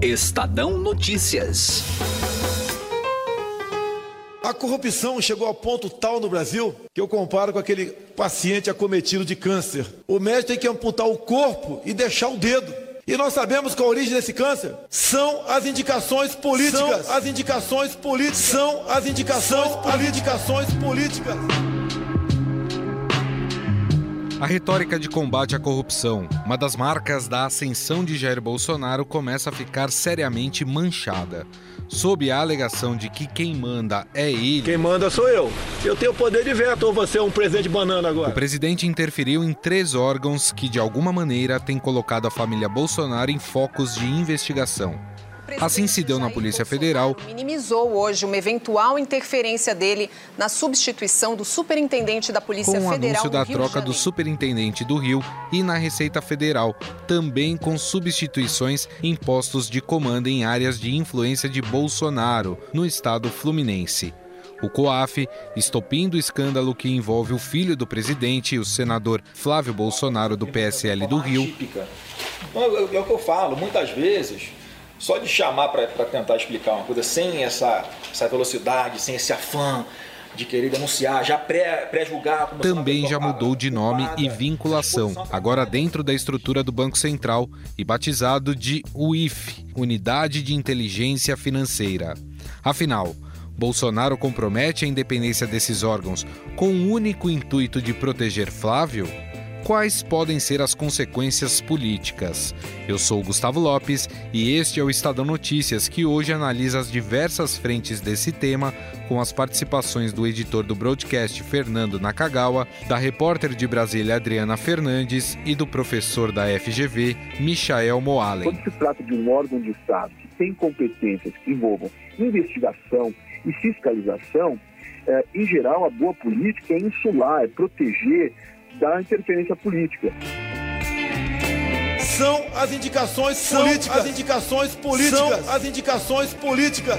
Estadão Notícias. A corrupção chegou ao ponto tal no Brasil que eu comparo com aquele paciente acometido de câncer. O médico tem que amputar o corpo e deixar o dedo. E nós sabemos que a origem desse câncer são as indicações políticas. São as indicações políticas. São as indicações, as indicações políticas. A retórica de combate à corrupção, uma das marcas da ascensão de Jair Bolsonaro, começa a ficar seriamente manchada. Sob a alegação de que quem manda é ele. Quem manda sou eu. Eu tenho poder de veto ou você é um presidente banana agora? O presidente interferiu em três órgãos que, de alguma maneira, têm colocado a família Bolsonaro em focos de investigação. Assim se deu na Polícia Federal. Minimizou hoje uma eventual interferência dele na substituição do superintendente da Polícia com o Federal. anúncio da troca do superintendente do Rio e na Receita Federal, também com substituições em postos de comando em áreas de influência de Bolsonaro, no estado fluminense. O COAF, estopindo o escândalo que envolve o filho do presidente, o senador Flávio Bolsonaro, do PSL do Rio. É o que eu falo, muitas vezes só de chamar para tentar explicar uma coisa sem essa, essa velocidade, sem esse afã de querer denunciar, já pré-julgar. Pré Também já mudou de nome e vinculação, agora dentro da estrutura do Banco Central e batizado de UIF Unidade de Inteligência Financeira. Afinal, Bolsonaro compromete a independência desses órgãos com o único intuito de proteger Flávio? Quais podem ser as consequências políticas. Eu sou Gustavo Lopes e este é o Estadão Notícias, que hoje analisa as diversas frentes desse tema, com as participações do editor do broadcast Fernando Nakagawa, da repórter de Brasília Adriana Fernandes e do professor da FGV, Michael Moalen. Quando se trata de um órgão de Estado que tem competências que envolvam investigação e fiscalização, eh, em geral, a boa política é insular, é proteger da interferência política. São as indicações são políticas. As indicações políticas. São as indicações políticas.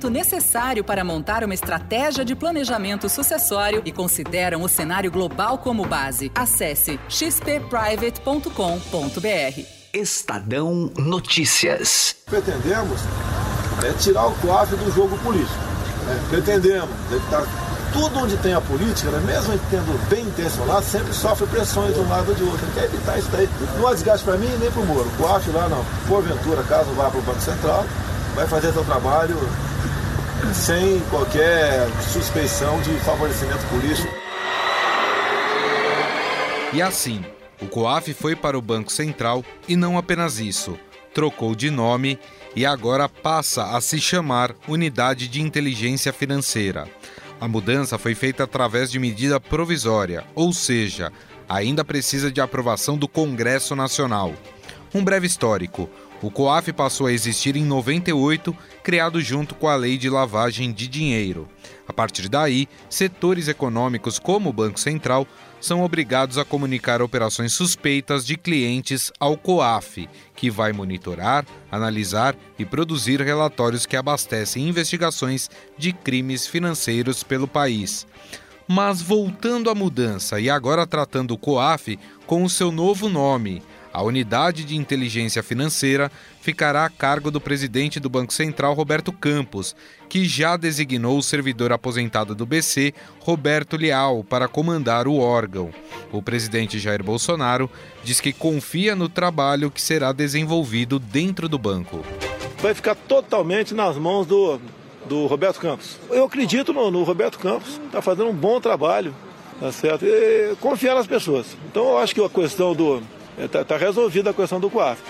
necessário para montar uma estratégia de planejamento sucessório e consideram o cenário global como base. Acesse xpprivate.com.br. Estadão Notícias. Pretendemos é, tirar o COAF do jogo político. Né? Pretendemos evitar tudo onde tem a política, né? mesmo tendo bem intencionado, sempre sofre pressões de um lado ou de outro. Quer evitar isso daí. Não há desgaste para mim nem para o Moro. O COAF lá não. Porventura, caso vá para o Banco Central, vai fazer seu trabalho sem qualquer suspeição de favorecimento político. E assim, o COAF foi para o Banco Central e não apenas isso, trocou de nome e agora passa a se chamar Unidade de Inteligência Financeira. A mudança foi feita através de medida provisória, ou seja, ainda precisa de aprovação do Congresso Nacional. Um breve histórico. O COAF passou a existir em 98, criado junto com a Lei de Lavagem de Dinheiro. A partir daí, setores econômicos como o Banco Central são obrigados a comunicar operações suspeitas de clientes ao COAF, que vai monitorar, analisar e produzir relatórios que abastecem investigações de crimes financeiros pelo país. Mas voltando à mudança e agora tratando o COAF com o seu novo nome, a unidade de inteligência financeira ficará a cargo do presidente do Banco Central, Roberto Campos, que já designou o servidor aposentado do BC, Roberto Leal, para comandar o órgão. O presidente Jair Bolsonaro diz que confia no trabalho que será desenvolvido dentro do banco. Vai ficar totalmente nas mãos do, do Roberto Campos. Eu acredito no, no Roberto Campos, está fazendo um bom trabalho, tá certo? E confiar nas pessoas. Então eu acho que a questão do Está é, tá resolvida a questão do COAF.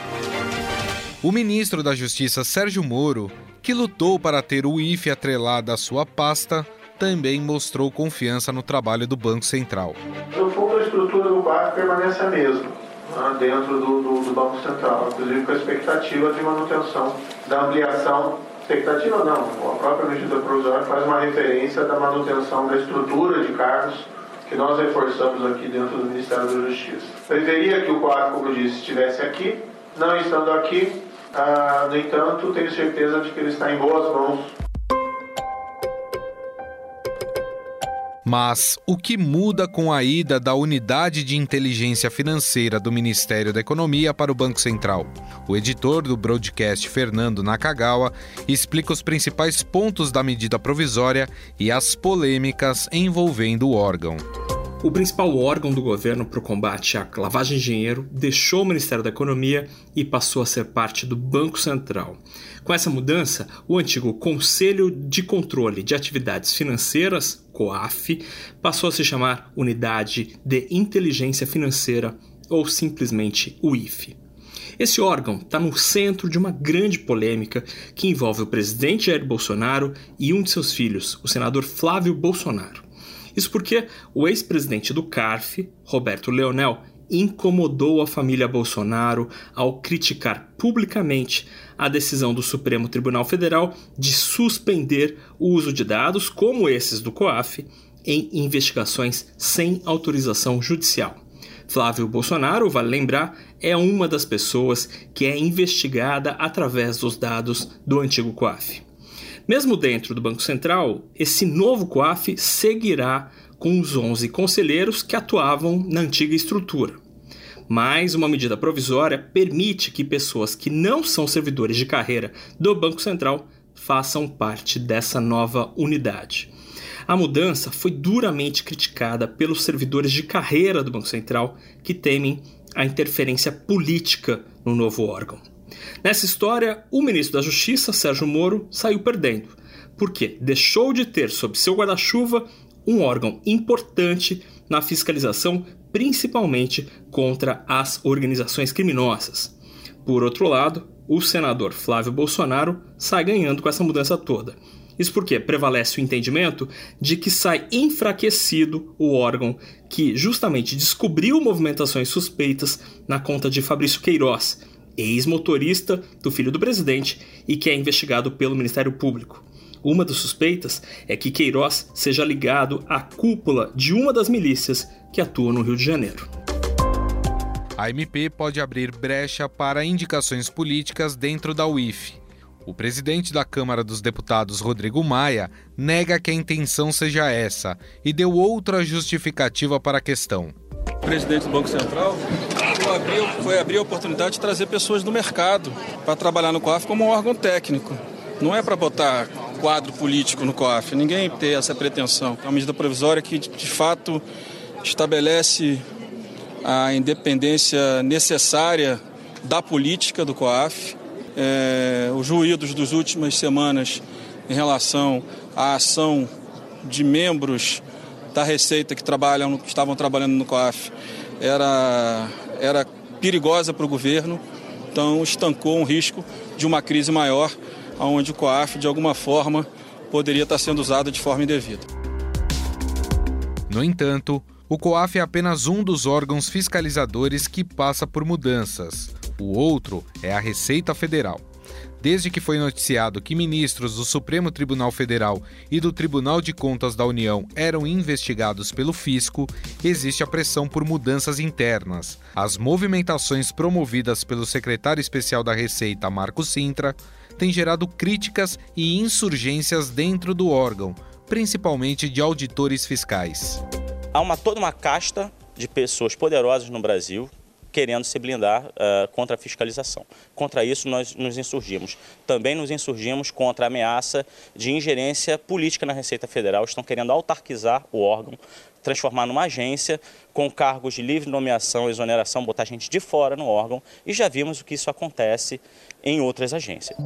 O ministro da Justiça Sérgio Moro, que lutou para ter o IFE atrelado à sua pasta, também mostrou confiança no trabalho do Banco Central. No fundo, a estrutura do COAF permanece a mesma. ah, dentro do, do, do, Banco Central, inclusive com a expectativa de manutenção da ampliação. Expectativa não, a própria medida provisória faz uma referência da manutenção da estrutura de cargos que nós reforçamos aqui dentro do Ministério da Justiça. Preferia que o quadro, como disse, estivesse aqui, não estando aqui, ah, no entanto, tenho certeza de que ele está em boas mãos Mas o que muda com a ida da Unidade de Inteligência Financeira do Ministério da Economia para o Banco Central? O editor do broadcast, Fernando Nakagawa, explica os principais pontos da medida provisória e as polêmicas envolvendo o órgão. O principal órgão do governo para o combate à lavagem de dinheiro deixou o Ministério da Economia e passou a ser parte do Banco Central. Com essa mudança, o antigo Conselho de Controle de Atividades Financeiras, COAF, passou a se chamar Unidade de Inteligência Financeira ou simplesmente UIF. Esse órgão está no centro de uma grande polêmica que envolve o presidente Jair Bolsonaro e um de seus filhos, o senador Flávio Bolsonaro. Isso porque o ex-presidente do CARF, Roberto Leonel, incomodou a família Bolsonaro ao criticar publicamente a decisão do Supremo Tribunal Federal de suspender o uso de dados como esses do COAF em investigações sem autorização judicial. Flávio Bolsonaro, vale lembrar, é uma das pessoas que é investigada através dos dados do antigo COAF. Mesmo dentro do Banco Central, esse novo COAF seguirá com os 11 conselheiros que atuavam na antiga estrutura. Mas uma medida provisória permite que pessoas que não são servidores de carreira do Banco Central façam parte dessa nova unidade. A mudança foi duramente criticada pelos servidores de carreira do Banco Central que temem a interferência política no novo órgão. Nessa história, o ministro da Justiça, Sérgio Moro, saiu perdendo, porque deixou de ter sob seu guarda-chuva um órgão importante na fiscalização, principalmente contra as organizações criminosas. Por outro lado, o senador Flávio Bolsonaro sai ganhando com essa mudança toda. Isso porque prevalece o entendimento de que sai enfraquecido o órgão que justamente descobriu movimentações suspeitas na conta de Fabrício Queiroz, ex-motorista do filho do presidente e que é investigado pelo Ministério Público. Uma das suspeitas é que Queiroz seja ligado à cúpula de uma das milícias que atua no Rio de Janeiro. A MP pode abrir brecha para indicações políticas dentro da UIF. O presidente da Câmara dos Deputados, Rodrigo Maia, nega que a intenção seja essa e deu outra justificativa para a questão. O presidente do Banco Central foi abrir, a oportunidade de trazer pessoas do mercado para trabalhar no COAF como um órgão técnico. Não é para botar quadro político no COAF, ninguém tem essa pretensão. É uma medida provisória que, de fato, estabelece a independência necessária da política do COAF. É, os ruídos das últimas semanas em relação à ação de membros da Receita que trabalham, que estavam trabalhando no COAF era, era perigosa para o governo, então estancou um risco de uma crise maior, onde o COAF, de alguma forma, poderia estar sendo usado de forma indevida. No entanto, o COAF é apenas um dos órgãos fiscalizadores que passa por mudanças. O outro é a Receita Federal. Desde que foi noticiado que ministros do Supremo Tribunal Federal e do Tribunal de Contas da União eram investigados pelo fisco, existe a pressão por mudanças internas. As movimentações promovidas pelo secretário especial da Receita, Marco Sintra, têm gerado críticas e insurgências dentro do órgão, principalmente de auditores fiscais. Há uma, toda uma casta de pessoas poderosas no Brasil querendo se blindar uh, contra a fiscalização. Contra isso, nós nos insurgimos. Também nos insurgimos contra a ameaça de ingerência política na Receita Federal. Estão querendo autarquizar o órgão, transformar numa agência com cargos de livre nomeação, exoneração, botar gente de fora no órgão. E já vimos o que isso acontece em outras agências.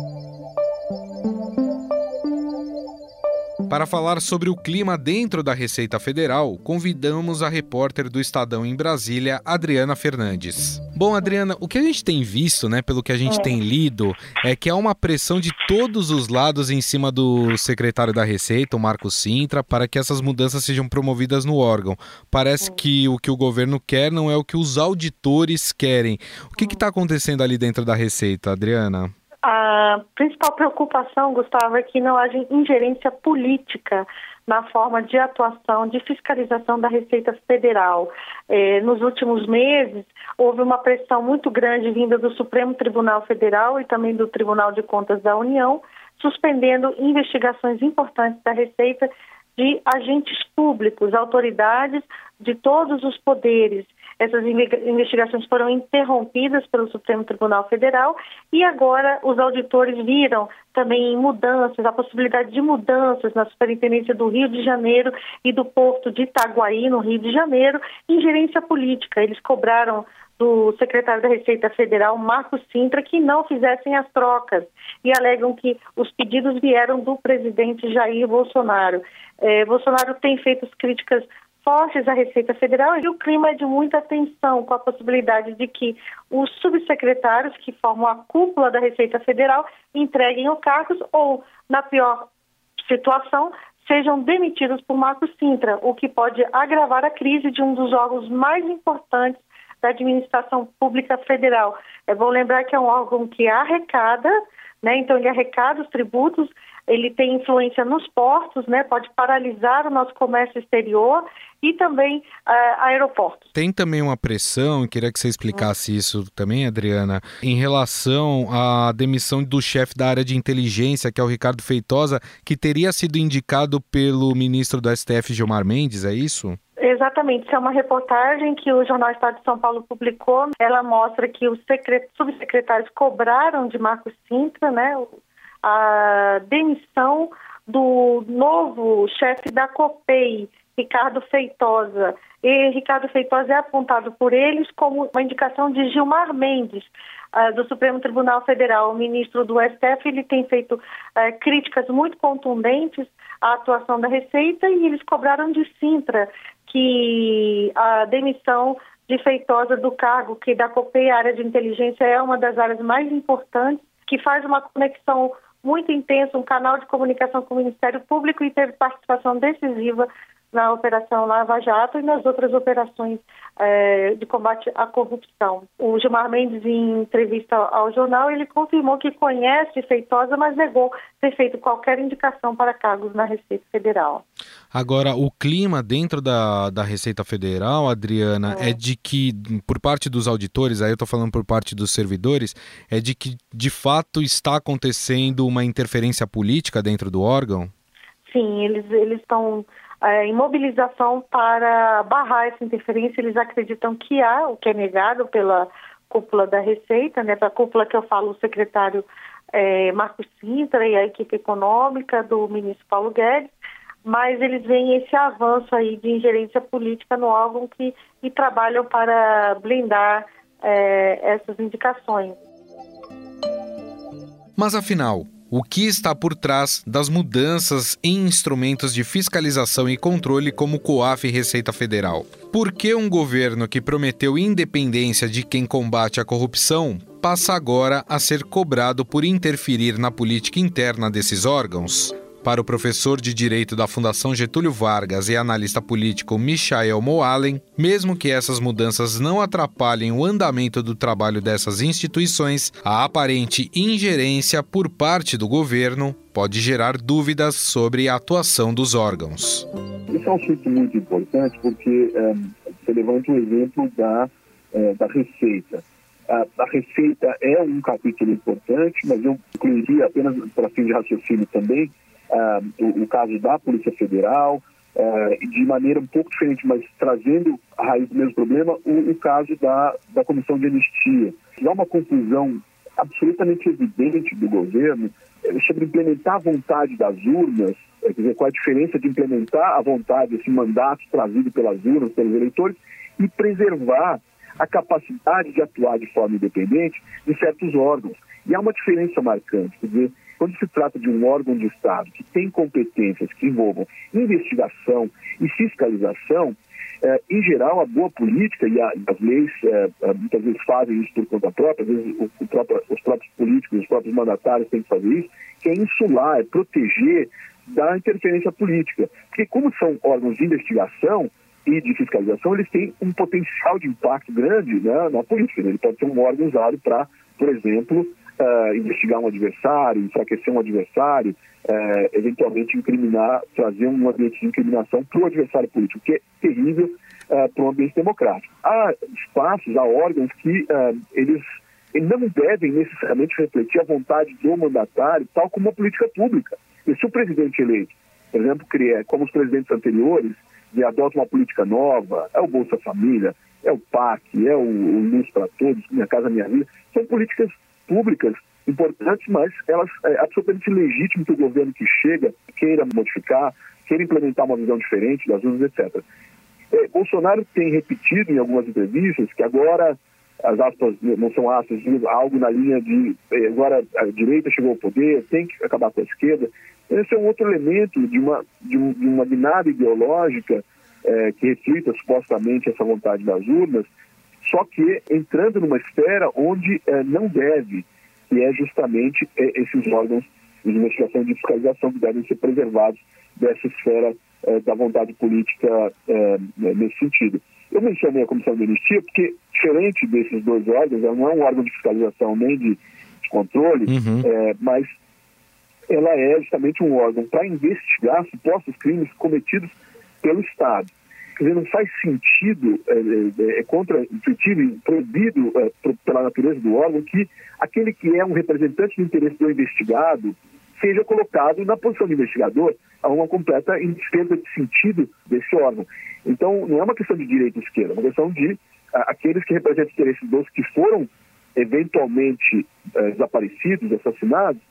Para falar sobre o clima dentro da Receita Federal, convidamos a repórter do Estadão em Brasília, Adriana Fernandes. Bom, Adriana, o que a gente tem visto, né, pelo que a gente é. tem lido, é que há uma pressão de todos os lados em cima do secretário da Receita, o Marco Sintra, para que essas mudanças sejam promovidas no órgão. Parece que o que o governo quer não é o que os auditores querem. O que está acontecendo ali dentro da Receita, Adriana? A principal preocupação, Gustavo, é que não haja ingerência política na forma de atuação, de fiscalização da Receita Federal. É, nos últimos meses, houve uma pressão muito grande vinda do Supremo Tribunal Federal e também do Tribunal de Contas da União, suspendendo investigações importantes da Receita de agentes públicos, autoridades de todos os poderes essas investigações foram interrompidas pelo Supremo Tribunal Federal e agora os auditores viram também mudanças, a possibilidade de mudanças na Superintendência do Rio de Janeiro e do Porto de Itaguaí, no Rio de Janeiro, ingerência política. Eles cobraram do secretário da Receita Federal, Marcos Sintra, que não fizessem as trocas e alegam que os pedidos vieram do presidente Jair Bolsonaro. É, Bolsonaro tem feito críticas fortes à Receita Federal e o clima é de muita tensão com a possibilidade de que os subsecretários que formam a cúpula da Receita Federal entreguem os cargos ou, na pior situação, sejam demitidos por Marcos Sintra, o que pode agravar a crise de um dos órgãos mais importantes da administração pública federal. É bom lembrar que é um órgão que arrecada, né? então ele arrecada os tributos ele tem influência nos portos, né, pode paralisar o nosso comércio exterior e também uh, aeroportos. Tem também uma pressão, queria que você explicasse isso também, Adriana, em relação à demissão do chefe da área de inteligência, que é o Ricardo Feitosa, que teria sido indicado pelo ministro do STF, Gilmar Mendes, é isso? Exatamente, isso é uma reportagem que o Jornal Estado de São Paulo publicou. Ela mostra que os subsecretários cobraram de Marcos Sintra, né, a demissão do novo chefe da COPEI, Ricardo Feitosa. E Ricardo Feitosa é apontado por eles como uma indicação de Gilmar Mendes, uh, do Supremo Tribunal Federal. O ministro do STF ele tem feito uh, críticas muito contundentes à atuação da Receita e eles cobraram de Sintra que a demissão de Feitosa do cargo, que da COPEI, a área de inteligência, é uma das áreas mais importantes, que faz uma conexão muito intenso, um canal de comunicação com o Ministério Público e teve participação decisiva na Operação Lava Jato e nas outras operações é, de combate à corrupção. O Gilmar Mendes, em entrevista ao jornal, ele confirmou que conhece Feitosa, mas negou ter feito qualquer indicação para cargos na Receita Federal. Agora, o clima dentro da, da Receita Federal, Adriana, é. é de que, por parte dos auditores, aí eu estou falando por parte dos servidores, é de que de fato está acontecendo uma interferência política dentro do órgão? Sim, eles eles estão é, em mobilização para barrar essa interferência. Eles acreditam que há, o que é negado pela cúpula da Receita, né, para a cúpula que eu falo, o secretário é, Marcos Sintra e a equipe econômica do ministro Paulo Guedes, mas eles veem esse avanço aí de ingerência política no órgão que, e trabalham para blindar é, essas indicações. Mas afinal, o que está por trás das mudanças em instrumentos de fiscalização e controle como COAF e Receita Federal? Por que um governo que prometeu independência de quem combate a corrupção passa agora a ser cobrado por interferir na política interna desses órgãos? Para o professor de Direito da Fundação Getúlio Vargas e analista político Michael Moalen, mesmo que essas mudanças não atrapalhem o andamento do trabalho dessas instituições, a aparente ingerência por parte do governo pode gerar dúvidas sobre a atuação dos órgãos. Esse é um assunto muito importante porque é, você levanta o exemplo da, é, da Receita. A, a, Receita é um capítulo importante, mas eu incluiria apenas para fim de raciocínio também o, o, caso da Polícia Federal, uh, de maneira um pouco diferente, mas trazendo a raiz do mesmo problema, o, o caso da, da Comissão de Anistia. Há uma conclusão absolutamente evidente do governo eh, sobre implementar a vontade das urnas, quer dizer, qual a diferença de implementar a vontade, esse mandato trazido pelas urnas, pelos eleitores, e preservar a capacidade de atuar de forma independente de certos órgãos. E há uma diferença marcante, quer dizer, quando se trata de um órgão de Estado que tem competências que envolvam investigação e fiscalização, é, em geral, a boa política e, a, as leis é, é, muitas vezes fazem isso por conta própria, às vezes o, o próprio, os próprios políticos, os próprios mandatários têm que fazer isso, que é insular, é proteger da interferência política. Porque como são órgãos de investigação e de fiscalização, eles têm um potencial de impacto grande né, na política. Ele pode ser um órgão usado para, por exemplo, uh, investigar um adversário, enfraquecer um adversário, uh, eventualmente incriminar, trazer um ambiente de incriminação para o adversário político, que é terrível uh, para um ambiente democrático. Há espaços, há órgãos que eles não devem necessariamente refletir a vontade do mandatário, tal como a política pública. E se o presidente eleito, por exemplo, cria, como os presidentes anteriores, e adota uma política nova, é o Bolsa Família, é o PAC, é o, o Luz para Todos, Minha Casa Minha Vida, são políticas públicas importantes, mas elas é absolutamente legítimo que o governo que chega queira modificar, queira implementar uma visão diferente das urnas, etc. É, Bolsonaro tem repetido em algumas entrevistas que agora as aspas não são aspas, algo na linha de é, agora a direita chegou ao poder, tem que acabar com a esquerda. Esse é um outro elemento de uma, de, um, de uma guinada ideológica é, que reflita supostamente essa vontade das urnas, só que entrando numa esfera onde é, não deve, que é justamente é, esses órgãos de investigação e de fiscalização que devem ser preservados dessa esfera é, da vontade política nesse sentido. Eu mencionei a Comissão de Anistia porque, diferente desses dois órgãos, ela não é um órgão de fiscalização nem de, de controle, uhum. mas ela é justamente um órgão para investigar supostos crimes cometidos pelo Estado. Quer dizer, não faz sentido, é, é, é contra-intuitivo e proibido é, pela natureza do órgão que aquele que é um representante do interesse do investigado seja colocado na posição de investigador a uma completa indefesa de sentido desse órgão. Então, não é uma questão de direita e esquerda, é uma questão de a, aqueles que representam os interesses dos que foram eventualmente é, desaparecidos, assassinados,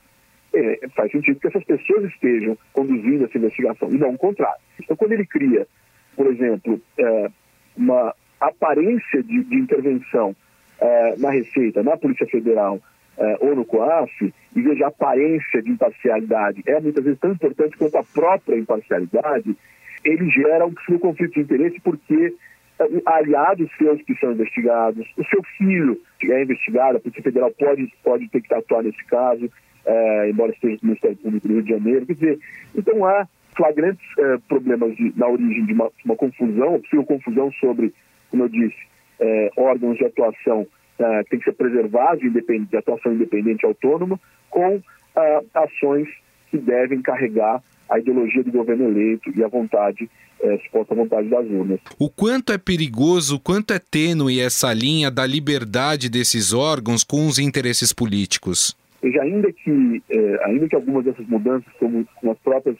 é, faz sentido que essas pessoas estejam conduzindo essa investigação, e não o contrário. Então, quando ele cria por exemplo, é, uma aparência de, de intervenção é, na Receita, na Polícia Federal é, ou no COAF, e veja a aparência de imparcialidade é muitas vezes tão importante quanto a própria imparcialidade, ele gera um possível conflito de interesse porque é, aliados seus que são investigados, o seu filho que é investigado, a Polícia Federal pode, pode ter que atuar nesse caso, é, embora esteja no Ministério Público do Rio de Janeiro. Quer dizer, então há flagrantes eh, problemas de, na origem de uma, uma, confusão, possível confusão sobre, como eu disse, eh, órgãos de atuação eh, que tem que ser preservados, de, de atuação independente e autônoma, com ah, ações que devem carregar a ideologia do governo eleito e a vontade, é, suposta vontade das urnas. O quanto é perigoso, o quanto é tênue essa linha da liberdade desses órgãos com os interesses políticos? Veja, ainda que, ainda que algumas dessas mudanças, como, como as próprias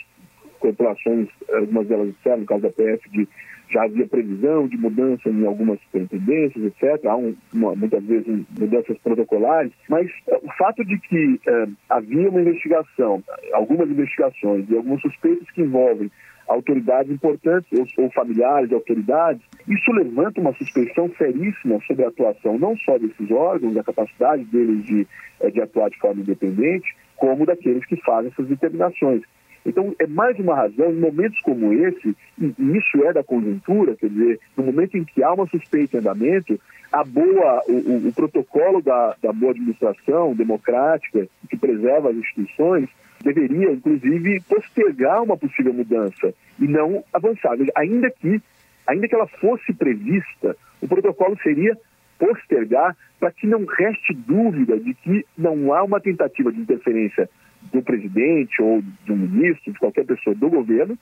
corporações, algumas delas disseram, no caso da PF, de já havia previsão de mudança em algumas superintendências, etc. Há um, uma, muitas vezes mudanças protocolares, mas é, o fato de que é, havia uma investigação, algumas investigações e alguns suspeitos que envolvem autoridades importantes ou, ou, familiares de autoridades, isso levanta uma suspeição seríssima sobre a atuação não só desses órgãos, da capacidade deles de, de atuar de forma independente, como daqueles que fazem essas determinações. Então, é mais uma razão, em momentos como esse, e isso é da conjuntura, quer dizer, no momento em que há uma suspeita em andamento, a boa, o, o, protocolo da, da boa administração democrática, que preserva as instituições, deveria, inclusive, postergar uma possível mudança e não avançar. Ainda que, ainda que ela fosse prevista, o protocolo seria postergar para que não reste dúvida de que não há uma tentativa de interferência do presidente ou do ministro, de qualquer pessoa do governo,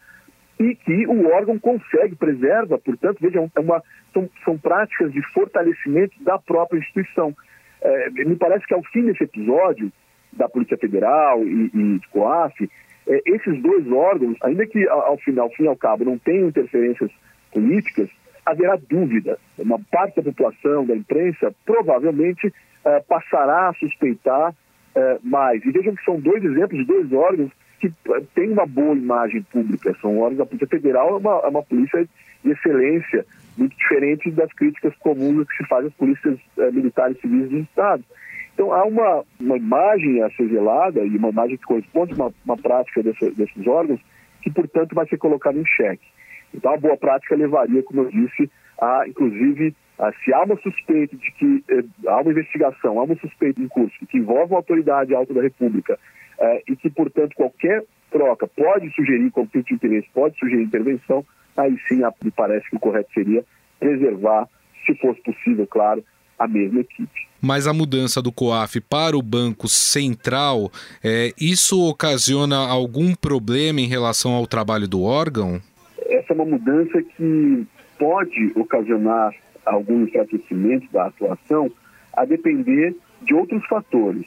e que o órgão consegue, preserva, portanto, vejam, é uma, são, são práticas de fortalecimento da própria instituição. É, me parece que ao fim desse episódio da Polícia Federal e, e COAF, é, esses dois órgãos, ainda que ao final, ao fim e ao cabo, não tenham interferências políticas, haverá dúvida. Uma parte da população, da imprensa, provavelmente é, passará a suspeitar é, mais. E vejam que são dois exemplos de dois órgãos que é, têm uma boa imagem pública. São órgãos da Polícia Federal, é uma, é uma polícia de excelência, muito diferente das críticas comuns que se fazem às polícias é, militares civis dos estados. Então há uma, uma imagem a ser velada e uma imagem que corresponde a uma, uma prática desse, desses órgãos que, portanto, vai ser colocada em xeque. Então a boa prática levaria, como eu disse, a, inclusive, a, se há uma suspeita de que eh, há uma investigação, há uma suspeita em curso que envolve uma autoridade alta da República eh, e que, portanto, qualquer troca pode sugerir conflito de interesse, pode sugerir intervenção, aí sim me parece que o correto seria preservar, se fosse possível, claro, a mesma equipe. Mas a mudança do COAF para o Banco Central, é, isso ocasiona algum problema em relação ao trabalho do órgão? Essa é uma mudança que pode ocasionar algum enfraquecimento da atuação, a depender de outros fatores.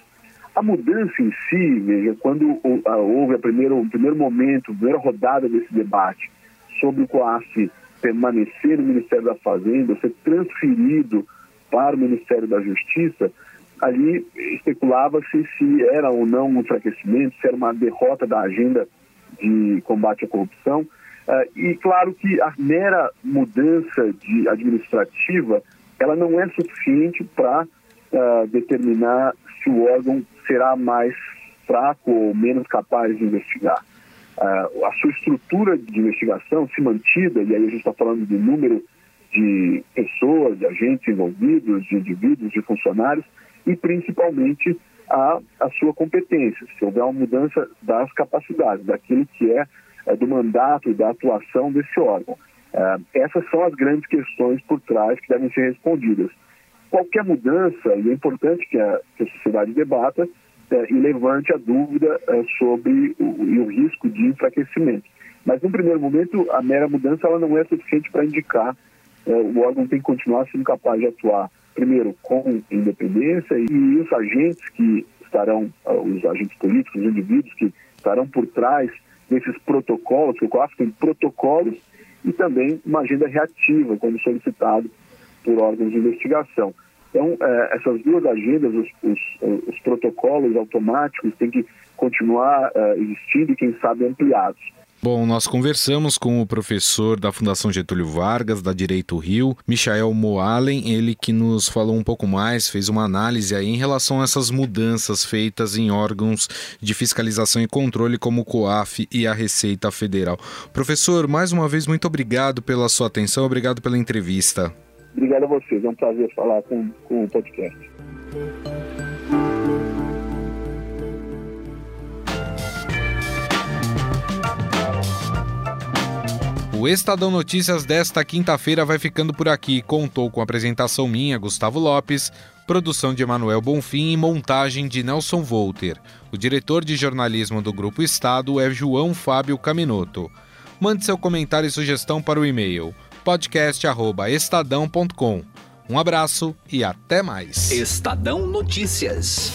A mudança em si, veja, quando houve a primeiro, o primeiro momento, a primeira rodada desse debate sobre o COAF permanecer no Ministério da Fazenda, ser transferido para o Ministério da Justiça, ali especulava-se se era ou não um enfraquecimento, se era uma derrota da agenda de combate à corrupção. Uh, e claro que a mera mudança de administrativa ela não é suficiente para uh, determinar se o órgão será mais fraco ou menos capaz de investigar. Uh, a sua estrutura de investigação se mantida, e aí a gente está falando do número de pessoas, de agentes envolvidos, de indivíduos, de funcionários e principalmente a, a sua competência, se houver uma mudança das capacidades, daquilo que é do mandato e da atuação desse órgão. É, essas são as grandes questões por trás que devem ser respondidas. Qualquer mudança, e é importante que a, sociedade debata é, e levante a dúvida é, sobre o, o risco de enfraquecimento. Mas, no primeiro momento, a mera mudança ela não é suficiente para indicar é, o órgão tem que continuar sendo capaz de atuar, primeiro, com independência e os agentes que estarão, é, os agentes políticos, os indivíduos que estarão por trás desses protocolos, que o COAF tem protocolos e também uma agenda reativa, como solicitado por órgãos de investigação. Então, é, essas duas agendas, os, os, os, protocolos automáticos, têm que continuar existindo e, quem sabe, ampliados. Bom, nós conversamos com o professor da Fundação Getúlio Vargas, da Direito Rio, Michael Moalen, ele que nos falou um pouco mais, fez uma análise aí em relação a essas mudanças feitas em órgãos de fiscalização e controle como o COAF e a Receita Federal. Professor, mais uma vez, muito obrigado pela sua atenção, obrigado pela entrevista. Obrigado a vocês, é um prazer falar com, com o podcast. O Estadão Notícias desta quinta-feira vai ficando por aqui. Contou com apresentação minha, Gustavo Lopes, produção de Emanuel Bonfim e montagem de Nelson Volter. O diretor de jornalismo do Grupo Estado é João Fábio Caminoto. Mande seu comentário e sugestão para o e-mail podcast@estadão.com. Um abraço e até mais. Estadão Notícias.